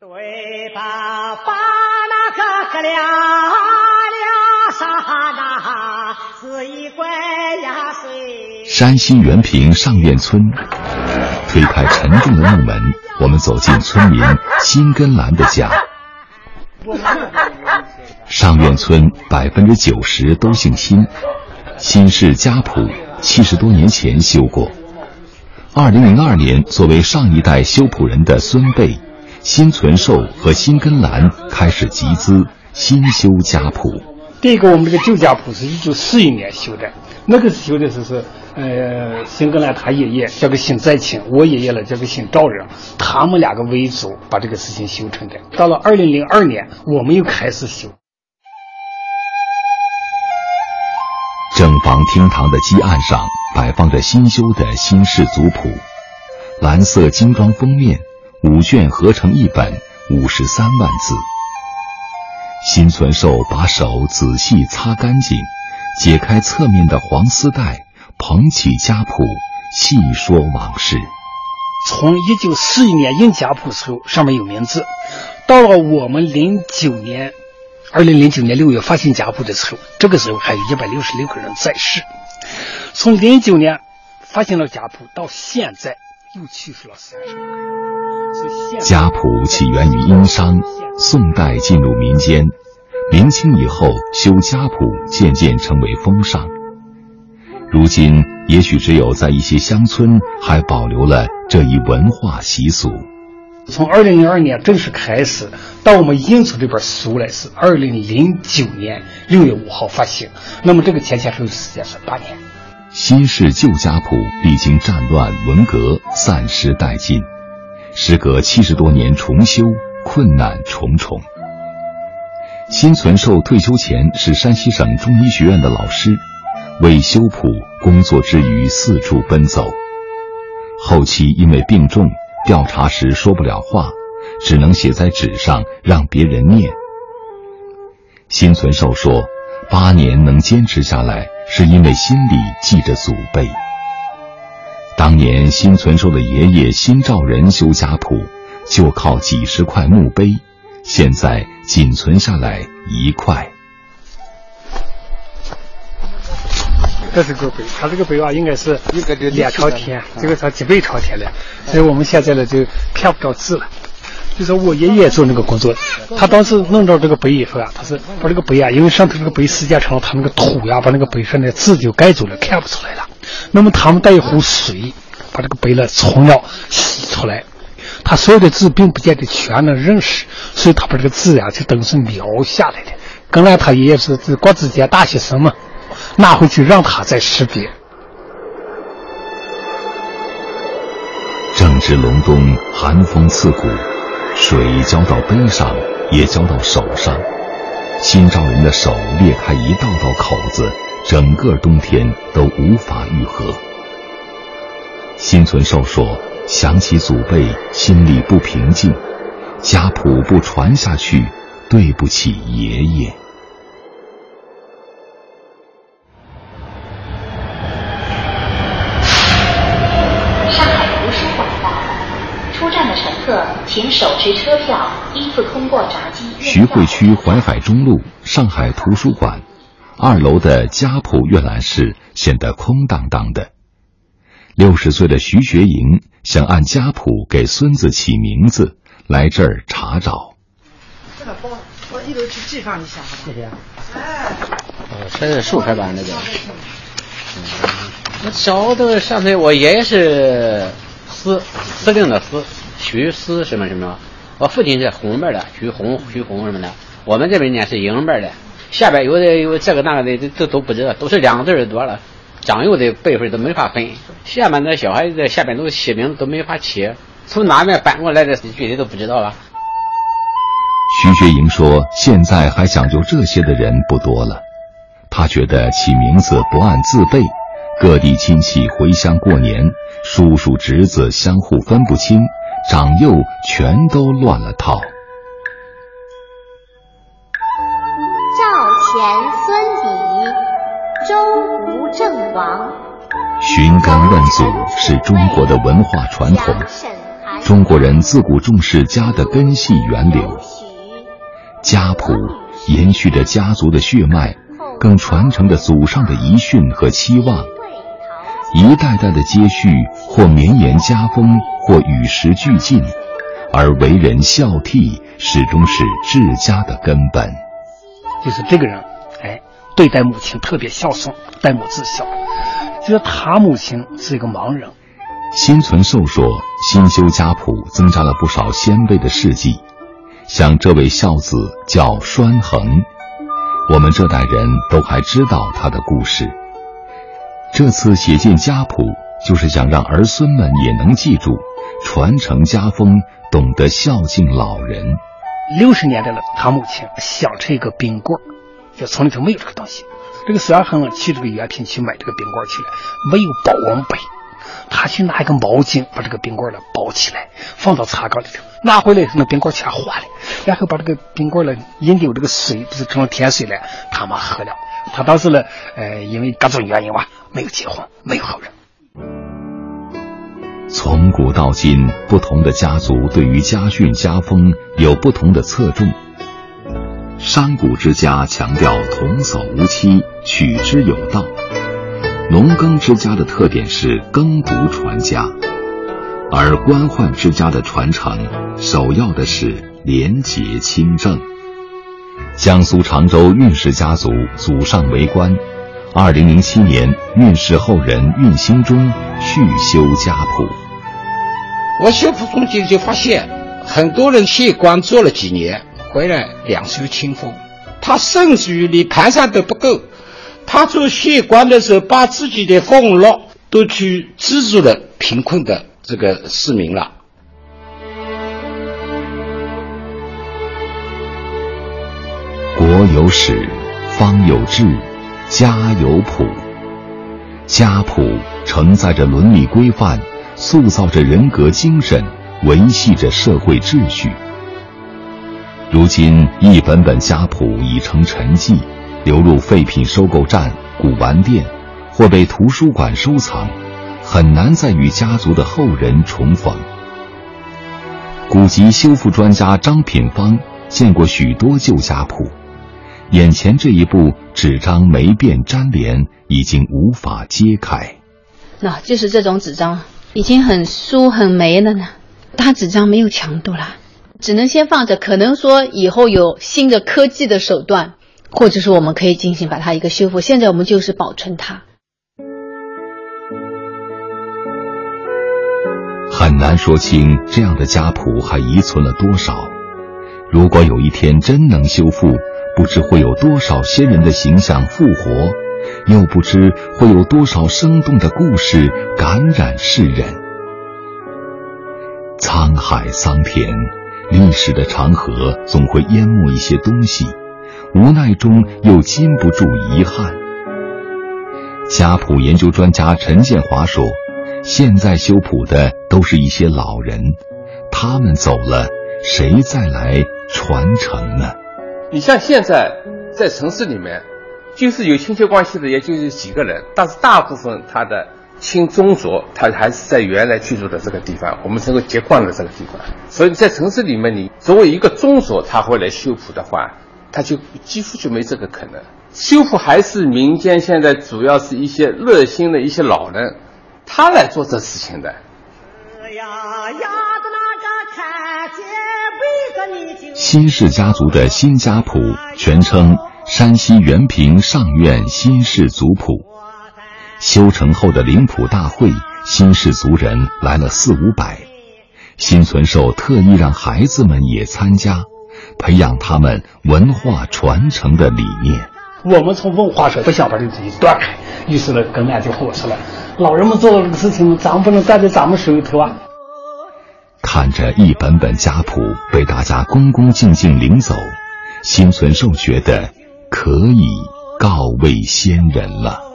对吧？把那个个亮亮啥那是一怪呀谁？山西原平上院村，推开沉重的木门，我们走进村民辛根兰的家。上院村百分之九十都姓辛，辛氏家谱七十多年前修过。二零零二年，作为上一代修谱人的孙辈。辛存寿和新根兰开始集资新修家谱。第一个，我们这个旧家谱是一九四一年修的，那个修的是是呃新根兰他爷爷叫个姓在清，我爷爷呢叫个姓赵仁，他们两个为主把这个事情修成的。到了二零零二年，我们又开始修。正房厅堂的基案上摆放着新修的新式族谱，蓝色精装封面。五卷合成一本，五十三万字。辛存寿把手仔细擦干净，解开侧面的黄丝带，捧起家谱，细说往事。从一九四一年印家谱的时候，上面有名字；到了我们零九年，二零零九年六月发行家谱的时候，这个时候还有一百六十六个人在世。从零九年发行了家谱到现在，又去世了三十个。家谱起源于殷商，宋代进入民间，明清以后修家谱渐渐成为风尚。如今也许只有在一些乡村还保留了这一文化习俗。从二零零二年正式开始，到我们印出这本书来是二零零九年六月五号发行，那么这个前前后后时间是八年。新式旧家谱历经战乱、文革，散失殆尽。时隔七十多年重修，困难重重。辛存寿退休前是山西省中医学院的老师，为修谱工作之余四处奔走。后期因为病重，调查时说不了话，只能写在纸上让别人念。辛存寿说：“八年能坚持下来，是因为心里记着祖辈。”当年新存寿的爷爷新兆仁修家谱，就靠几十块墓碑，现在仅存下来一块。这是个碑，他这个碑啊，应该是一个两朝天，这个朝几辈朝天的，所以我们现在呢就看不着字了。就是我爷爷做那个工作，他当时弄到这个碑以后啊，他是把这个碑啊，因为上头这个碑时间长了，他那个土呀把那个碑上的字就盖住了，看不出来了。那么他们带一壶水，把这个碑呢冲了洗出来。他所有的字并不见得全能认识，所以他把这个字呀就等于是描下来的。跟来他爷爷是是国子监大学生嘛，拿回去让他再识别。正值隆冬，寒风刺骨，水浇到杯上，也浇到手上。新招人的手裂开一道道口子。整个冬天都无法愈合。新存寿说：“想起祖辈，心里不平静。家谱不传下去，对不起爷爷。”客请手持车票依次通过闸机。徐汇区淮海中路上海图书馆。二楼的家谱阅览室显得空荡荡的。六十岁的徐学营想按家谱给孙子起名字，来这儿查找。这个包，我一楼去寄放一下，谢谢。哎，这是竖排版那个。我小的想起我爷爷是司司令的司，徐思什么什么。我父亲是红辈的，徐红徐红什么的。我们这边呢是迎边的。下边有的有这个那个的，都都不知道，都是两个字多了，长幼的辈分都没法分。下面的小孩子下边都起名字都没法起，从哪面搬过来的具体都不知道了。徐学营说：“现在还讲究这些的人不多了。他觉得起名字不按字辈，各地亲戚回乡过年，叔叔侄子相互分不清，长幼全都乱了套。”赵钱孙李，周吴郑王。寻根问祖是中国的文化传统。中国人自古重视家的根系源流，家谱延续着家族的血脉，更传承着祖上的遗训和期望。一代代的接续，或绵延家风，或与时俱进，而为人孝悌始终是治家的根本。就是这个人，哎，对待母亲特别孝顺，待母至孝。就是他母亲是一个盲人。心存寿说：“新修家谱，增加了不少先辈的事迹，像这位孝子叫栓恒，我们这代人都还知道他的故事。”这次写进家谱，就是想让儿孙们也能记住，传承家风，懂得孝敬老人。六十年代了，他母亲想吃一个冰棍儿，就村里头没有这个东西。这个孙二恒去这个原品去买这个冰棍去了，没有保温杯，他去拿一个毛巾把这个冰棍儿呢包起来，放到茶缸里头，拿回来那冰棍全化了，然后把这个冰棍儿呢引丢这个水，不是成了甜水了，他妈喝了。他当时呢，呃，因为各种原因吧，没有结婚，没有后人。从古到今，不同的家族对于家训家风有不同的侧重。山谷之家强调童叟无欺，取之有道；农耕之家的特点是耕读传家，而官宦之家的传承首要的是廉洁清正。江苏常州运氏家族祖上为官，二零零七年，运氏后人运兴中续修家谱。我修谱中间就发现，很多人卸官做了几年，回来两袖清风，他甚至于连盘缠都不够。他做谢官的时候，把自己的俸禄都去资助了贫困的这个市民了。国有史，方有志，家有谱。家谱承载着伦理规范，塑造着人格精神，维系着社会秩序。如今，一本本家谱已成陈迹，流入废品收购站、古玩店，或被图书馆收藏，很难再与家族的后人重逢。古籍修复专家张品芳见过许多旧家谱。眼前这一部纸张霉变粘连，已经无法揭开。那就是这种纸张，已经很酥很霉了呢。它纸张没有强度了，只能先放着。可能说以后有新的科技的手段，或者说我们可以进行把它一个修复。现在我们就是保存它。很难说清这样的家谱还遗存了多少。如果有一天真能修复，不知会有多少先人的形象复活，又不知会有多少生动的故事感染世人。沧海桑田，历史的长河总会淹没一些东西，无奈中又禁不住遗憾。家谱研究专家陈建华说：“现在修谱的都是一些老人，他们走了，谁再来传承呢？”你像现在在城市里面，就是有亲戚关系的，也就是几个人，但是大部分他的亲宗族，他还是在原来居住的这个地方，我们称为结冠的这个地方。所以在城市里面，你作为一个宗族，他会来修谱的话，他就几乎就没这个可能。修复还是民间现在主要是一些热心的一些老人，他来做这事情的。新氏家族的新家谱，全称《山西原平上院新氏族谱》。修成后的灵谱大会，新氏族人来了四五百。新存寿特意让孩子们也参加，培养他们文化传承的理念。我们从文化上不想把这个东西断开，于是呢，跟俺就合适了。老人们做的这个事情，咱们不能担在咱们手里头啊。看着一本本家谱被大家恭恭敬敬领走，心存寿觉得可以告慰先人了。